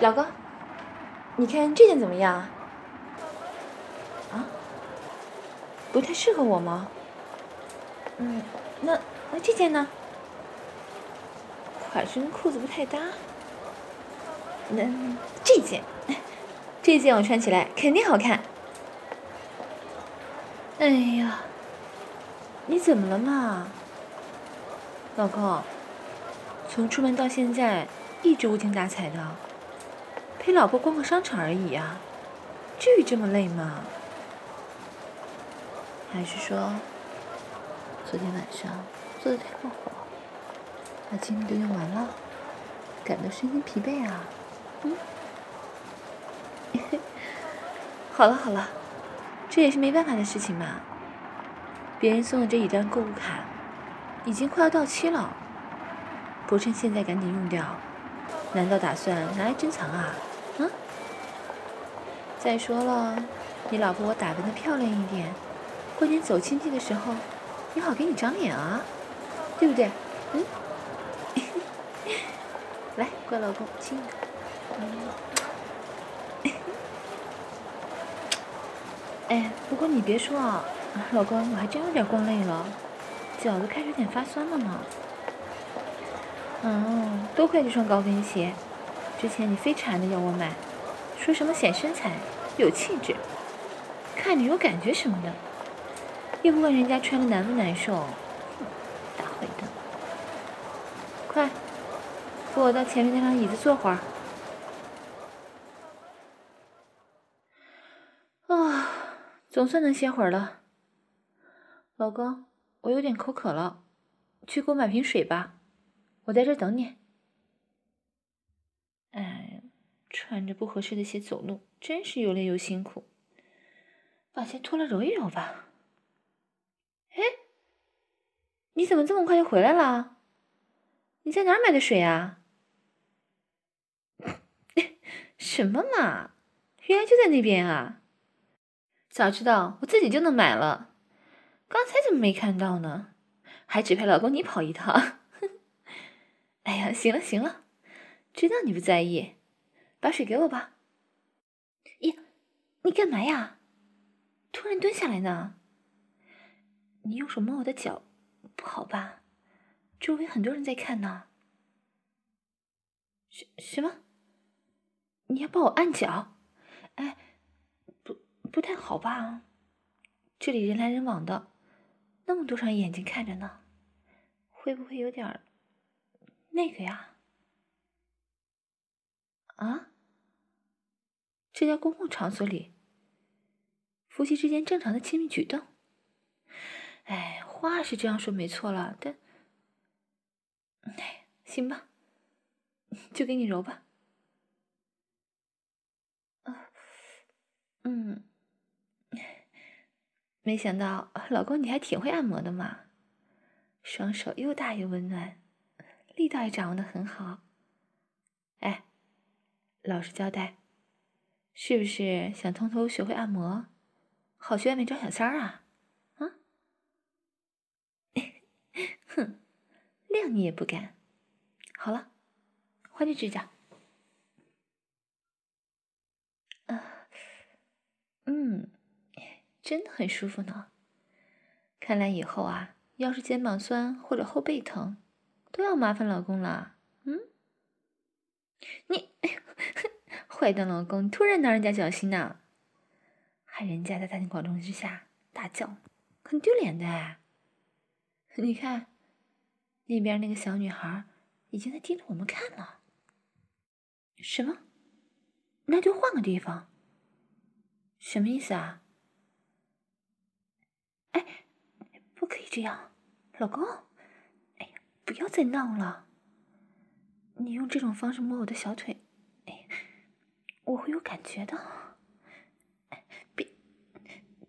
老公，你看这件怎么样？啊？不太适合我吗？嗯，那那这件呢？款式跟裤子不太搭。那这件，这件我穿起来肯定好看。哎呀，你怎么了嘛？老公，从出门到现在一直无精打采的，陪老婆逛个商场而已呀，至于这么累吗？还是说，昨天晚上做的太过火，把精力都用完了，感到身心疲惫啊？嗯，好了好了，这也是没办法的事情嘛。别人送的这一张购物卡，已经快要到期了，不趁现在赶紧用掉，难道打算拿来珍藏啊？再说了，你老婆我打扮的漂亮一点，过年走亲戚的时候，也好给你长脸啊，对不对？嗯？来，乖老公，亲一个。哎，不过你别说啊，老公，我还真有点逛累了，脚都开始有点发酸了呢。嗯，多亏这双高跟鞋，之前你非缠着要我买，说什么显身材、有气质、看着有感觉什么的，又不问人家穿的难不难受，哼，大坏蛋！快，扶我到前面那张椅子坐会儿。啊总算能歇会儿了，老公，我有点口渴了，去给我买瓶水吧，我在这等你。哎，穿着不合适的鞋走路，真是又累又辛苦，把鞋脱了揉一揉吧。哎，你怎么这么快就回来了？你在哪儿买的水啊？什么嘛，原来就在那边啊！早知道我自己就能买了，刚才怎么没看到呢？还指派老公你跑一趟。哎呀，行了行了，知道你不在意，把水给我吧。呀，你干嘛呀？突然蹲下来呢？你用手摸我的脚，不好吧？周围很多人在看呢。什什么？你要帮我按脚？哎。不不太好吧？这里人来人往的，那么多双眼睛看着呢，会不会有点那个呀？啊？这家公共场所里，夫妻之间正常的亲密举动。哎，话是这样说没错了，但，哎，行吧，就给你揉吧。啊，嗯。没想到，老公你还挺会按摩的嘛！双手又大又温暖，力道也掌握的很好。哎，老实交代，是不是想偷偷学会按摩，好去外面找小三儿啊？啊？哼，谅你也不敢。好了，换只指甲。啊，嗯。真的很舒服呢，看来以后啊，要是肩膀酸或者后背疼，都要麻烦老公了。嗯，你，哼 坏蛋老公，突然挠人家脚心呢，害人家在大庭广众之下大叫，很丢脸的。你看，那边那个小女孩已经在盯着我们看了。什么？那就换个地方。什么意思啊？哎不可以这样，老公！哎呀，不要再闹了！你用这种方式摸我的小腿，我会有感觉的。别，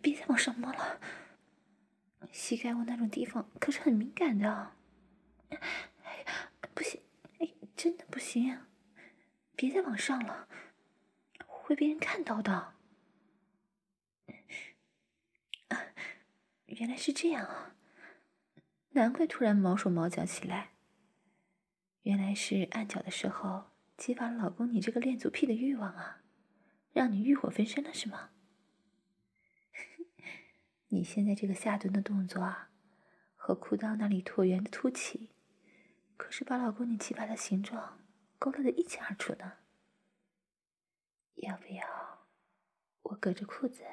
别再往上摸了，膝盖窝那种地方可是很敏感的。哎，不行，哎，真的不行！别再往上了，会被人看到的。原来是这样啊！难怪突然毛手毛脚起来。原来是按脚的时候激发了老公你这个恋足癖的欲望啊，让你欲火焚身了是吗？你现在这个下蹲的动作啊，和裤裆那里椭圆的凸起，可是把老公你鸡巴的形状勾勒的一清二楚呢。要不要我隔着裤子，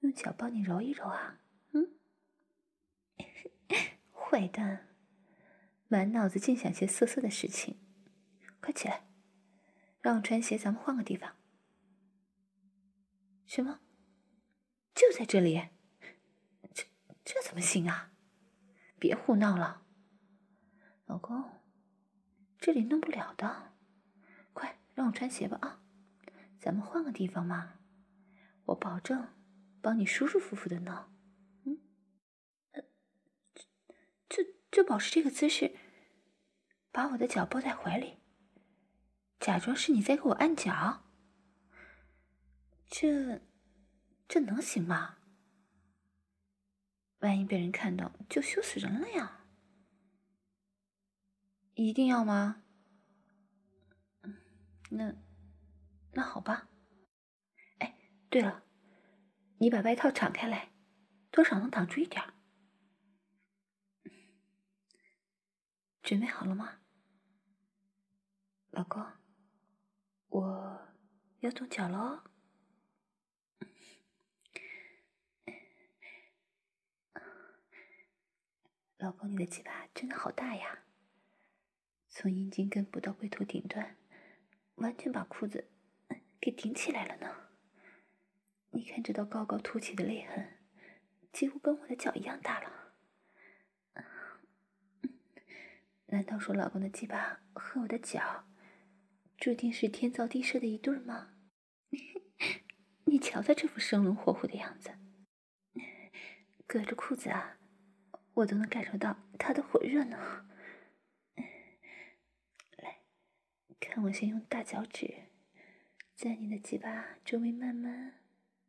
用脚帮你揉一揉啊？嗯，坏蛋，满脑子净想些色色的事情，快起来，让我穿鞋，咱们换个地方。什么？就在这里？这这怎么行啊？别胡闹了，老公，这里弄不了的，快让我穿鞋吧啊！咱们换个地方嘛，我保证帮你舒舒服服的弄。嗯，呃，这这这保持这个姿势，把我的脚抱在怀里，假装是你在给我按脚，这这能行吗？万一被人看到，就羞死人了呀！一定要吗？那那好吧。哎，对了，你把外套敞开来，多少能挡住一点。准备好了吗，老公？我要动脚喽。老公，你的鸡巴真的好大呀！从阴茎根部到龟头顶端，完全把裤子给顶起来了呢。你看这道高高凸起的泪痕，几乎跟我的脚一样大了。难道说老公的鸡巴和我的脚，注定是天造地设的一对吗？你瞧他这副生龙活虎的样子，隔着裤子啊！我都能感受到他的火热呢。来，看我先用大脚趾在你的鸡巴周围慢慢、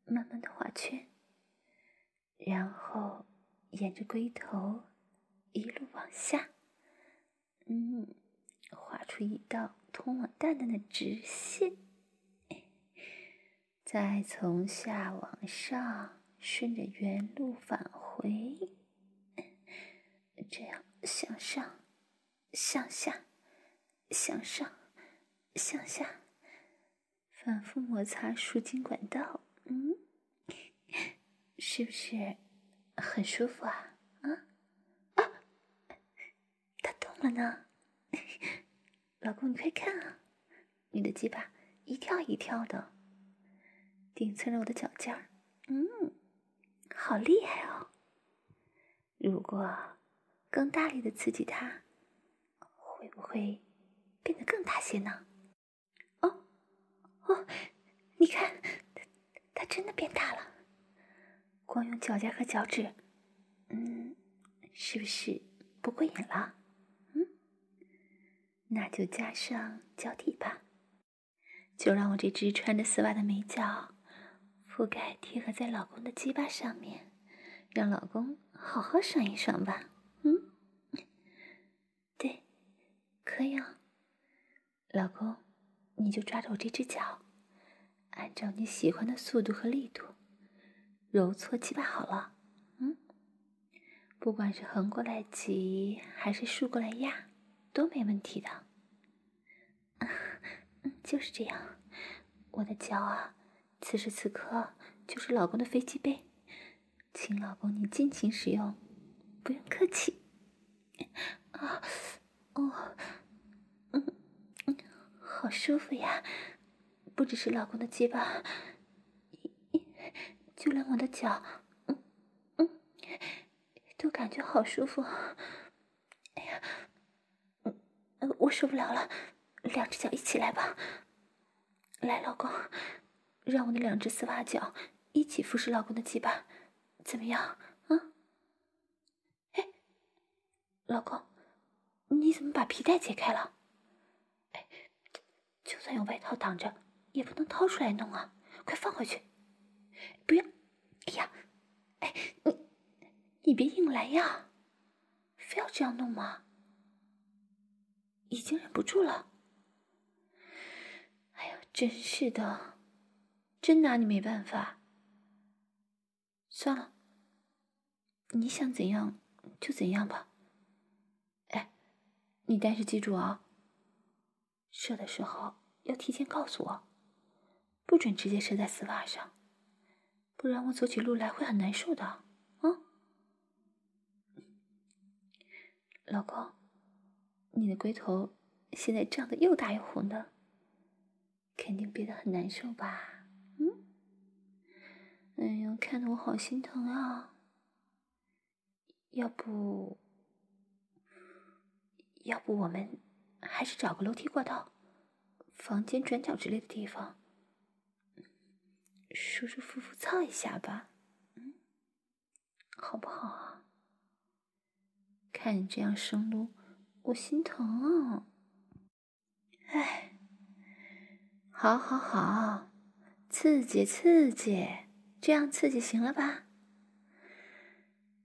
慢慢的画圈，然后沿着龟头一路往下，嗯，画出一道通往蛋蛋的直线，再从下往上顺着原路返回。这样向上、向下、向上、向下，反复摩擦输精管道，嗯，是不是很舒服啊？啊啊！它动了呢，老公，你快看啊，你的鸡巴一跳一跳的，顶蹭着我的脚尖儿，嗯，好厉害哦！如果。更大力的刺激它，会不会变得更大些呢？哦，哦，你看，它它真的变大了。光用脚尖和脚趾，嗯，是不是不过瘾了？那就加上脚底吧。就让我这只穿着丝袜的美脚覆盖贴合在老公的鸡巴上面，让老公好好爽一爽吧。嗯，对，可以啊，老公，你就抓着我这只脚，按照你喜欢的速度和力度揉搓鸡巴好了。嗯，不管是横过来挤还是竖过来压，都没问题的。嗯，就是这样，我的脚啊，此时此刻就是老公的飞机杯，请老公你尽情使用。不用客气，啊，哦，嗯嗯，好舒服呀！不只是老公的鸡巴，就连我的脚，嗯嗯，都感觉好舒服。哎呀，我受不了了，两只脚一起来吧！来，老公，让我的两只丝袜脚一起服侍老公的鸡巴，怎么样？啊？哎老公，你怎么把皮带解开了？哎，就算有外套挡着，也不能掏出来弄啊！快放回去！不要！哎呀，哎，你你别硬来呀！非要这样弄吗？已经忍不住了。哎呀真是的，真拿你没办法。算了，你想怎样就怎样吧。哎，你但是记住啊，射的时候要提前告诉我，不准直接射在丝袜上，不然我走起路来会很难受的。啊，老公，你的龟头现在胀得又大又红的。肯定憋得很难受吧？嗯，哎呀，看得我好心疼啊！要不，要不我们还是找个楼梯过道、房间转角之类的地方，舒舒服服操一下吧？嗯，好不好啊？看你这样生撸，我心疼啊！哎。好，好，好，刺激，刺激，这样刺激行了吧？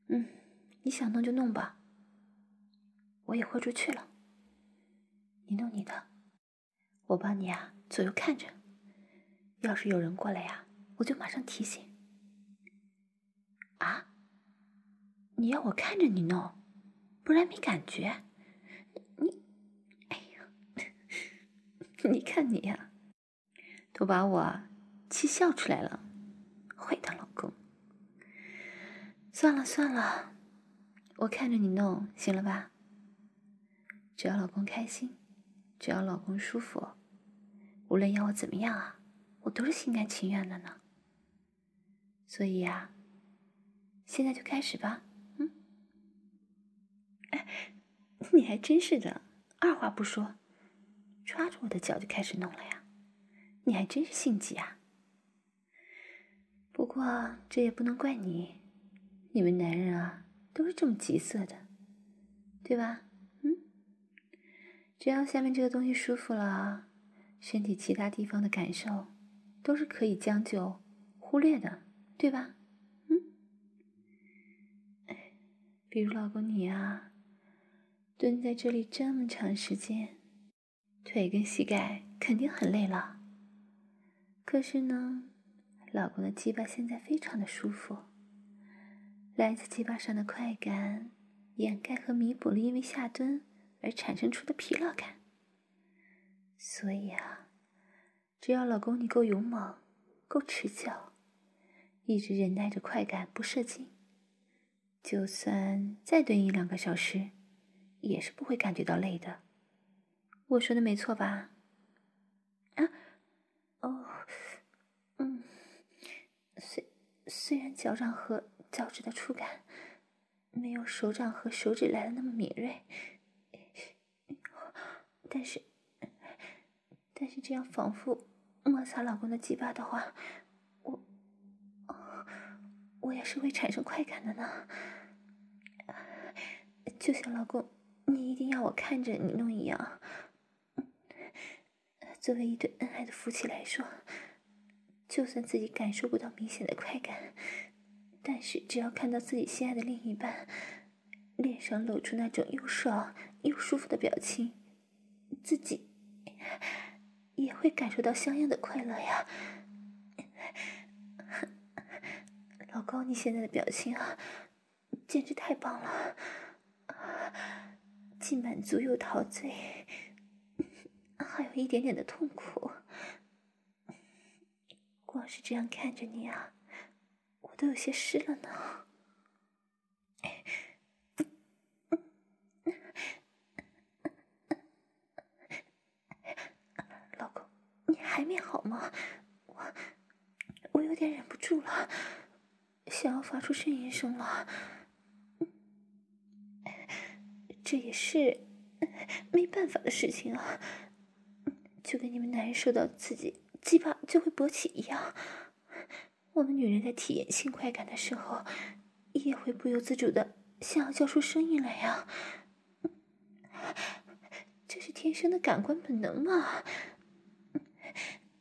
嗯，你想弄就弄吧，我也豁出去了。你弄你的，我帮你啊，左右看着。要是有人过来呀，我就马上提醒。啊？你要我看着你弄，不然没感觉？你，哎呀，你看你呀。都把我气笑出来了，坏蛋老公！算了算了，我看着你弄行了吧？只要老公开心，只要老公舒服，无论要我怎么样啊，我都是心甘情愿的呢。所以呀，现在就开始吧。嗯，哎，你还真是的，二话不说，抓着我的脚就开始弄了呀。你还真是性急啊！不过这也不能怪你，你们男人啊都是这么急色的，对吧？嗯，只要下面这个东西舒服了，身体其他地方的感受都是可以将就、忽略的，对吧？嗯，比如老公你啊，蹲在这里这么长时间，腿跟膝盖肯定很累了。可是呢，老公的鸡巴现在非常的舒服，来自鸡巴上的快感，掩盖和弥补了因为下蹲而产生出的疲劳感。所以啊，只要老公你够勇猛，够持久，一直忍耐着快感不射精，就算再蹲一两个小时，也是不会感觉到累的。我说的没错吧？啊？哦，嗯，虽虽然脚掌和脚趾的触感没有手掌和手指来的那么敏锐，但是，但是这样反复摩擦老公的鸡巴的话，我，我也是会产生快感的呢。就像老公，你一定要我看着你弄一样。作为一对恩爱的夫妻来说，就算自己感受不到明显的快感，但是只要看到自己心爱的另一半脸上露出那种又爽又舒服的表情，自己也会感受到相应的快乐呀。老公，你现在的表情啊，简直太棒了，既满足又陶醉。还有一点点的痛苦，光是这样看着你啊，我都有些湿了呢。老公，你还没好吗？我我有点忍不住了，想要发出呻吟声了。这也是没办法的事情啊。就跟你们男人受到刺激，鸡巴就会勃起一样，我们女人在体验性快感的时候，也会不由自主的想要叫出声音来呀。这是天生的感官本能嘛。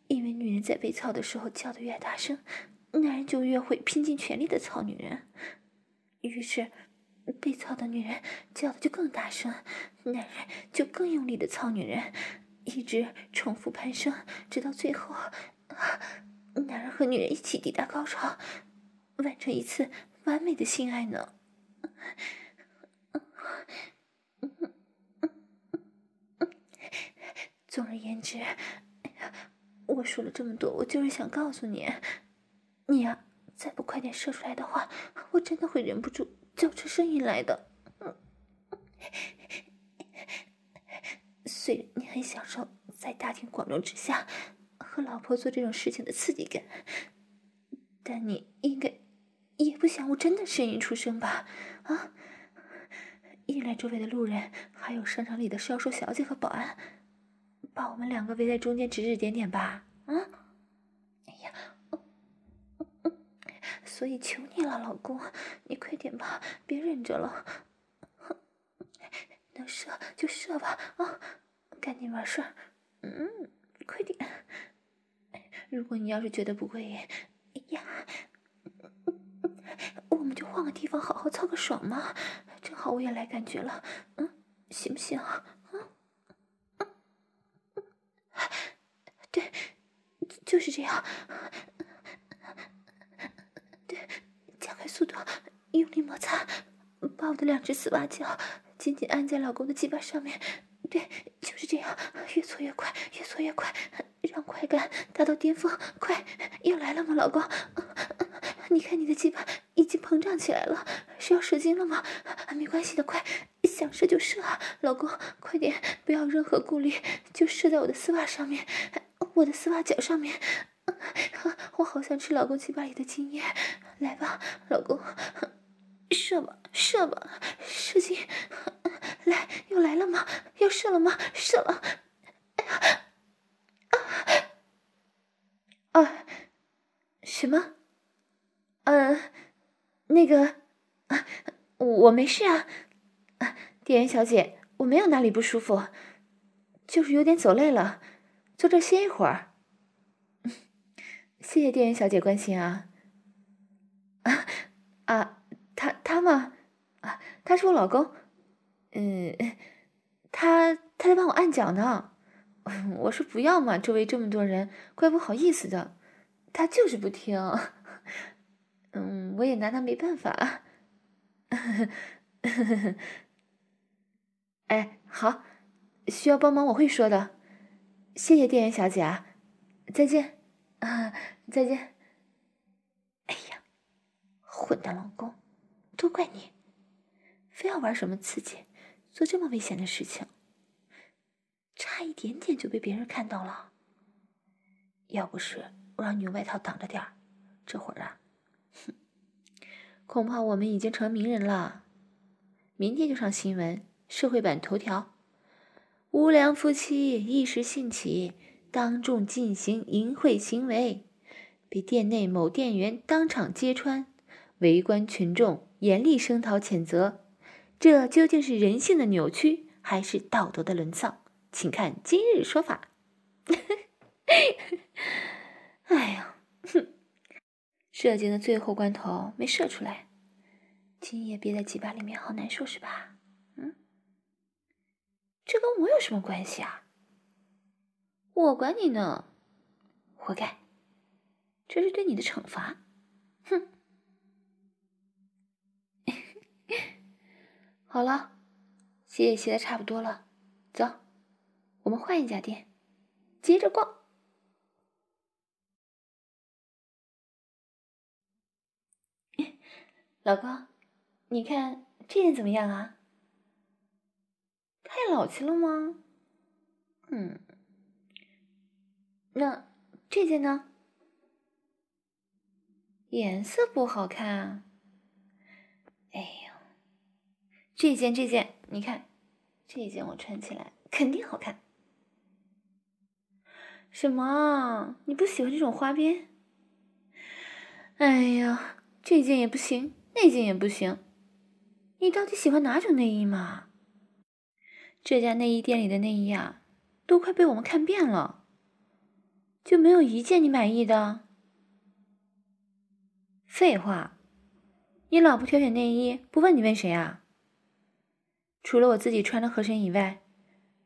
因为女人在被操的时候叫的越大声，男人就越会拼尽全力的操女人，于是被操的女人叫的就更大声，男人就更用力的操女人。一直重复攀升，直到最后，男人和女人一起抵达高潮，完成一次完美的性爱呢。总而言之，我说了这么多，我就是想告诉你，你呀、啊，再不快点射出来的话，我真的会忍不住叫出声音来的。虽然你很享受在大庭广众之下和老婆做这种事情的刺激感，但你应该也不想我真的呻吟出声吧？啊！一来周围的路人，还有商场里的销售小姐和保安，把我们两个围在中间指指点点吧？啊！哎呀，所以求你了，老公，你快点吧，别忍着了。能射就射吧，啊，赶紧完事，嗯，快点。如果你要是觉得不过瘾，哎呀，我们就换个地方好好操个爽嘛，正好我也来感觉了，嗯，行不行？嗯，对，就是这样，对，加快速度，用力摩擦，把我的两只丝袜脚。紧紧按在老公的鸡巴上面，对，就是这样，越搓越快，越搓越快，让快感达到巅峰。快，要来了吗，老公？你看你的鸡巴已经膨胀起来了，是要射精了吗？没关系的，快，想射就射啊，老公，快点，不要任何顾虑，就射在我的丝袜上面，我的丝袜脚上面。我好想吃老公鸡巴里的精液，来吧，老公。射吧，射吧，射精！来，又来了吗？要射了吗？射了！哎呀，啊，啊，什么？嗯、那个，我没事啊。啊，店员小姐，我没有哪里不舒服，就是有点走累了，坐这歇一会儿。谢谢店员小姐关心。啊啊。他他嘛，啊，他是我老公，嗯，他他在帮我按脚呢，我说不要嘛，周围这么多人，怪不好意思的，他就是不听，嗯，我也拿他没办法，哎，好，需要帮忙我会说的，谢谢店员小姐啊，再见，啊，再见，哎呀，混蛋老公。都怪你，非要玩什么刺激，做这么危险的事情，差一点点就被别人看到了。要不是我让你用外套挡着点儿，这会儿啊，哼，恐怕我们已经成名人了，明天就上新闻，社会版头条：无良夫妻一时兴起，当众进行淫秽行为，被店内某店员当场揭穿，围观群众。严厉声讨谴责，这究竟是人性的扭曲，还是道德的沦丧？请看今日说法。哎呀，哼！射精的最后关头没射出来，今夜憋在鸡巴里面，好难受是吧？嗯，这跟我有什么关系啊？我管你呢，活该！这是对你的惩罚。哼！好了，鞋也洗的差不多了，走，我们换一家店，接着逛。老公，你看这件怎么样啊？太老气了吗？嗯，那这件呢？颜色不好看啊。哎呀。这件这件，你看，这件我穿起来肯定好看。什么？你不喜欢这种花边？哎呀，这件也不行，那件也不行。你到底喜欢哪种内衣嘛？这家内衣店里的内衣啊，都快被我们看遍了，就没有一件你满意的？废话，你老婆挑选内衣不问你问谁啊？除了我自己穿的合身以外，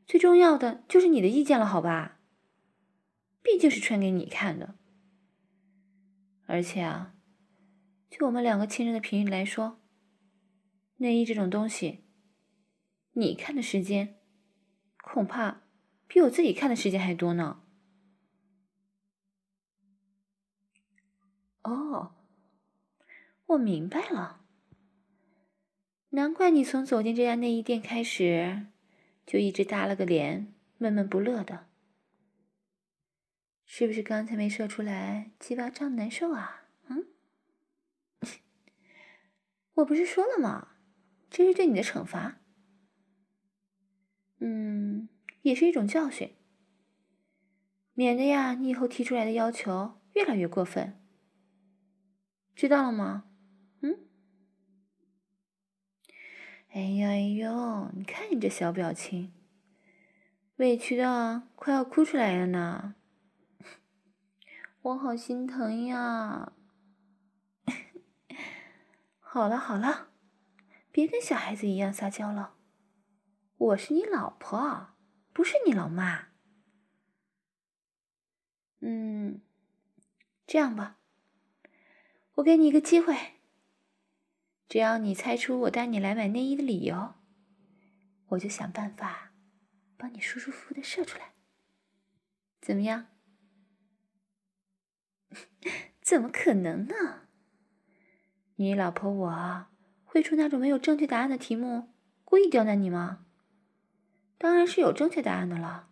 最重要的就是你的意见了，好吧？毕竟是穿给你看的，而且啊，就我们两个亲人的频率来说，内衣这种东西，你看的时间恐怕比我自己看的时间还多呢。哦，我明白了，难怪你从走进这家内衣店开始。就一直耷了个脸，闷闷不乐的，是不是刚才没射出来，鸡巴胀难受啊？嗯，我不是说了吗？这是对你的惩罚。嗯，也是一种教训，免得呀，你以后提出来的要求越来越过分，知道了吗？哎呀哎呦！你看你这小表情，委屈的快要哭出来了呢。我好心疼呀！好了好了，别跟小孩子一样撒娇了。我是你老婆，不是你老妈。嗯，这样吧，我给你一个机会。只要你猜出我带你来买内衣的理由，我就想办法帮你舒舒服服的射出来，怎么样？怎么可能呢？你老婆我会出那种没有正确答案的题目，故意刁难你吗？当然是有正确答案的了。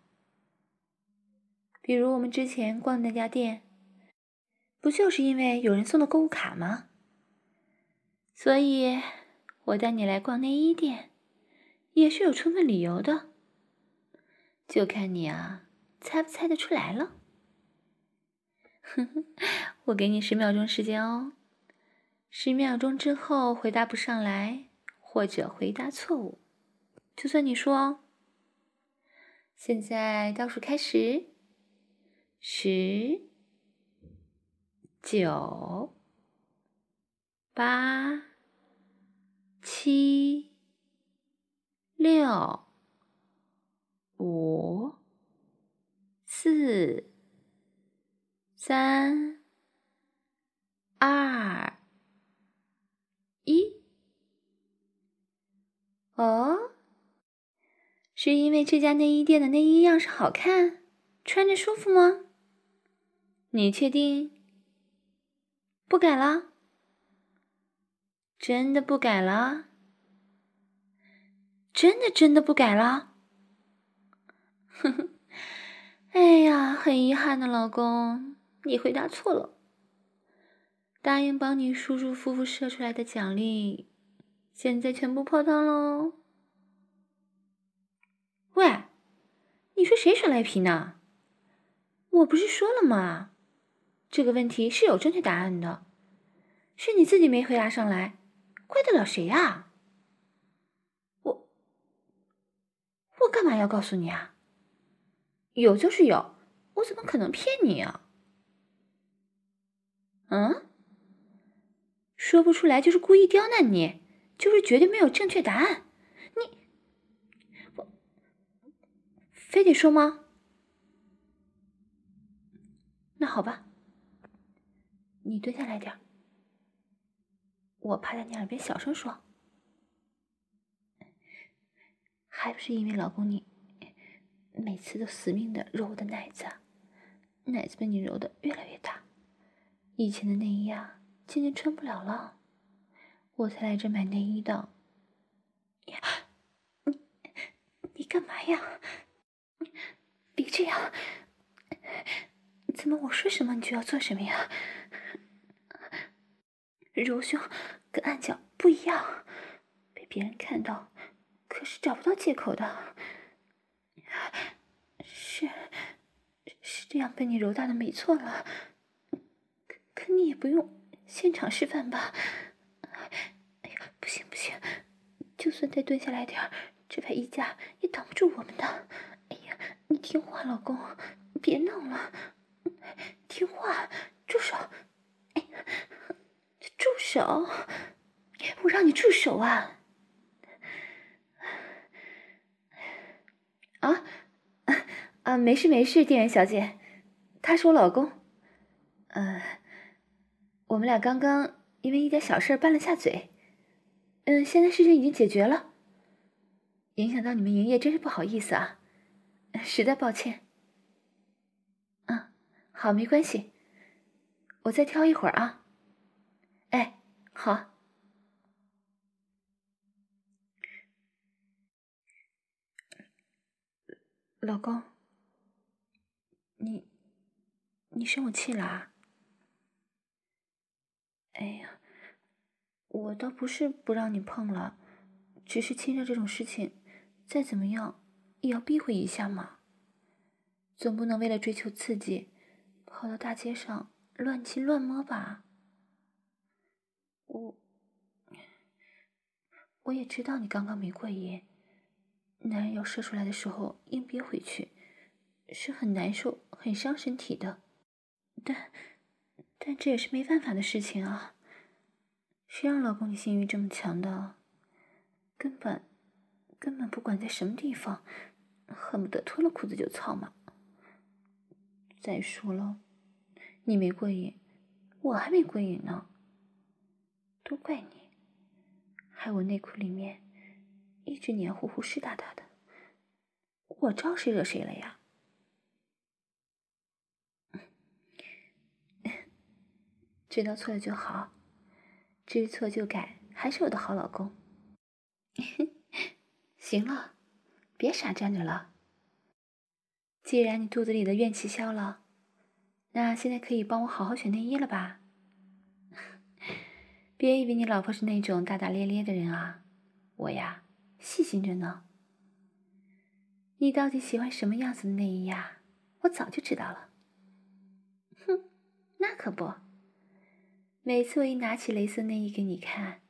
比如我们之前逛的那家店，不就是因为有人送的购物卡吗？所以，我带你来逛内衣店，也是有充分理由的。就看你啊，猜不猜得出来了。哼哼，我给你十秒钟时间哦，十秒钟之后回答不上来，或者回答错误，就算你输哦。现在倒数开始，十、九、八。七、六、五、四、三、二、一。哦，是因为这家内衣店的内衣样式好看，穿着舒服吗？你确定？不改了？真的不改了？真的真的不改了？哼哼，哎呀，很遗憾的老公，你回答错了。答应帮你舒舒服服射出来的奖励，现在全部泡汤喽！喂，你说谁耍赖皮呢？我不是说了吗？这个问题是有正确答案的，是你自己没回答上来。怪得了谁呀？我我干嘛要告诉你啊？有就是有，我怎么可能骗你啊？嗯？说不出来就是故意刁难你，就是绝对没有正确答案。你我非得说吗？那好吧，你蹲下来点。我趴在你耳边小声说：“还不是因为老公你每次都死命的揉我的奶子，奶子被你揉的越来越大，以前的内衣啊渐渐穿不了了，我才来这买内衣的。你你干嘛呀？别这样！怎么我说什么你就要做什么呀？”揉胸跟按脚不一样，被别人看到可是找不到借口的。是是这样被你揉大的没错了，可可你也不用现场示范吧？哎呀，不行不行，就算再蹲下来点儿，这排衣架也挡不住我们的。哎呀，你听话，老公，别闹了，听话，住手。住手！我让你住手啊！啊啊，没事没事，店员小姐，他是我老公。呃，我们俩刚刚因为一点小事拌了下嘴。嗯，现在事情已经解决了。影响到你们营业，真是不好意思啊，实在抱歉。嗯，好，没关系，我再挑一会儿啊。好。老公，你，你生我气了啊？哎呀，我倒不是不让你碰了，只是亲热这种事情，再怎么样也要避讳一下嘛。总不能为了追求刺激，跑到大街上乱亲乱摸吧？我，我也知道你刚刚没过瘾。男人要射出来的时候，硬憋回去，是很难受、很伤身体的。但，但这也是没办法的事情啊。谁让老公你性欲这么强的？根本，根本不管在什么地方，恨不得脱了裤子就操嘛。再说了，你没过瘾，我还没过瘾呢。都怪你，害我内裤里面。一直黏糊糊、湿哒哒的，我招谁惹谁了呀？知道错了就好，知错就改，还是我的好老公。行了，别傻站着了。既然你肚子里的怨气消了，那现在可以帮我好好选内衣了吧？别以为你老婆是那种大大咧咧的人啊，我呀。细心着呢。你到底喜欢什么样子的内衣呀？我早就知道了。哼，那可不。每次我一拿起蕾丝内衣给你看，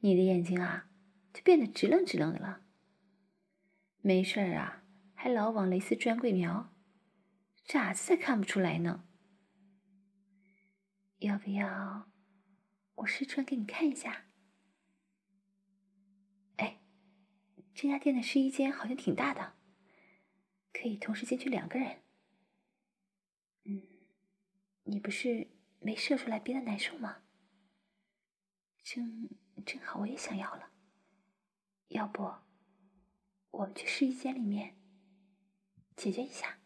你的眼睛啊就变得直愣直愣的了。没事儿啊，还老往蕾丝专柜瞄，傻子才看不出来呢。要不要我试穿给你看一下？哎这家店的试衣间好像挺大的，可以同时进去两个人。嗯，你不是没射出来憋得难受吗？正正好我也想要了，要不我们去试衣间里面解决一下？